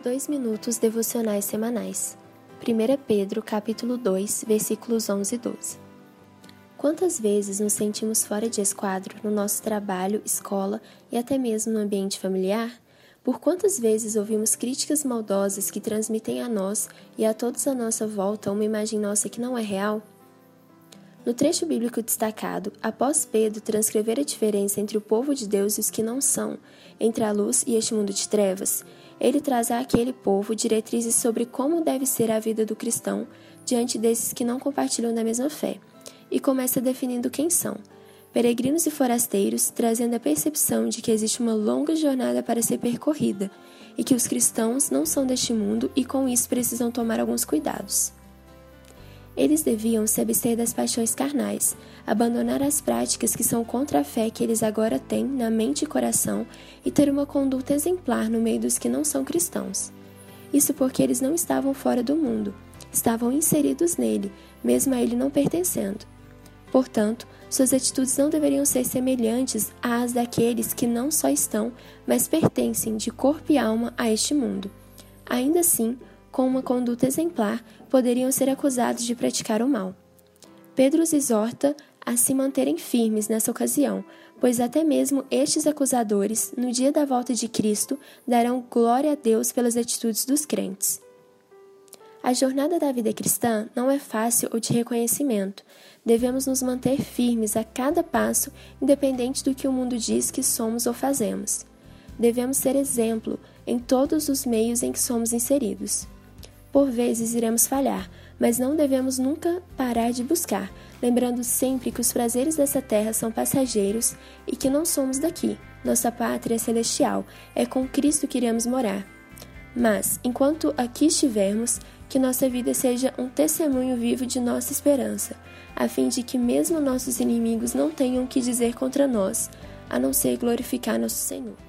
Dois minutos devocionais semanais. 1 Pedro, capítulo 2, versículos 11 e 12. Quantas vezes nos sentimos fora de esquadro no nosso trabalho, escola e até mesmo no ambiente familiar? Por quantas vezes ouvimos críticas maldosas que transmitem a nós e a todos à nossa volta uma imagem nossa que não é real? No trecho bíblico destacado, após Pedro transcrever a diferença entre o povo de Deus e os que não são, entre a luz e este mundo de trevas, ele traz àquele povo diretrizes sobre como deve ser a vida do cristão diante desses que não compartilham da mesma fé, e começa definindo quem são. Peregrinos e forasteiros, trazendo a percepção de que existe uma longa jornada para ser percorrida e que os cristãos não são deste mundo e com isso precisam tomar alguns cuidados. Eles deviam se abster das paixões carnais, abandonar as práticas que são contra a fé que eles agora têm na mente e coração e ter uma conduta exemplar no meio dos que não são cristãos. Isso porque eles não estavam fora do mundo, estavam inseridos nele, mesmo a ele não pertencendo. Portanto, suas atitudes não deveriam ser semelhantes às daqueles que não só estão, mas pertencem de corpo e alma a este mundo. Ainda assim, com uma conduta exemplar, poderiam ser acusados de praticar o mal. Pedro os exorta a se manterem firmes nessa ocasião, pois até mesmo estes acusadores, no dia da volta de Cristo, darão glória a Deus pelas atitudes dos crentes. A jornada da vida cristã não é fácil ou de reconhecimento. Devemos nos manter firmes a cada passo, independente do que o mundo diz que somos ou fazemos. Devemos ser exemplo em todos os meios em que somos inseridos. Por vezes iremos falhar, mas não devemos nunca parar de buscar, lembrando sempre que os prazeres dessa terra são passageiros e que não somos daqui. Nossa pátria é celestial, é com Cristo que iremos morar. Mas, enquanto aqui estivermos, que nossa vida seja um testemunho vivo de nossa esperança, a fim de que mesmo nossos inimigos não tenham que dizer contra nós, a não ser glorificar nosso Senhor.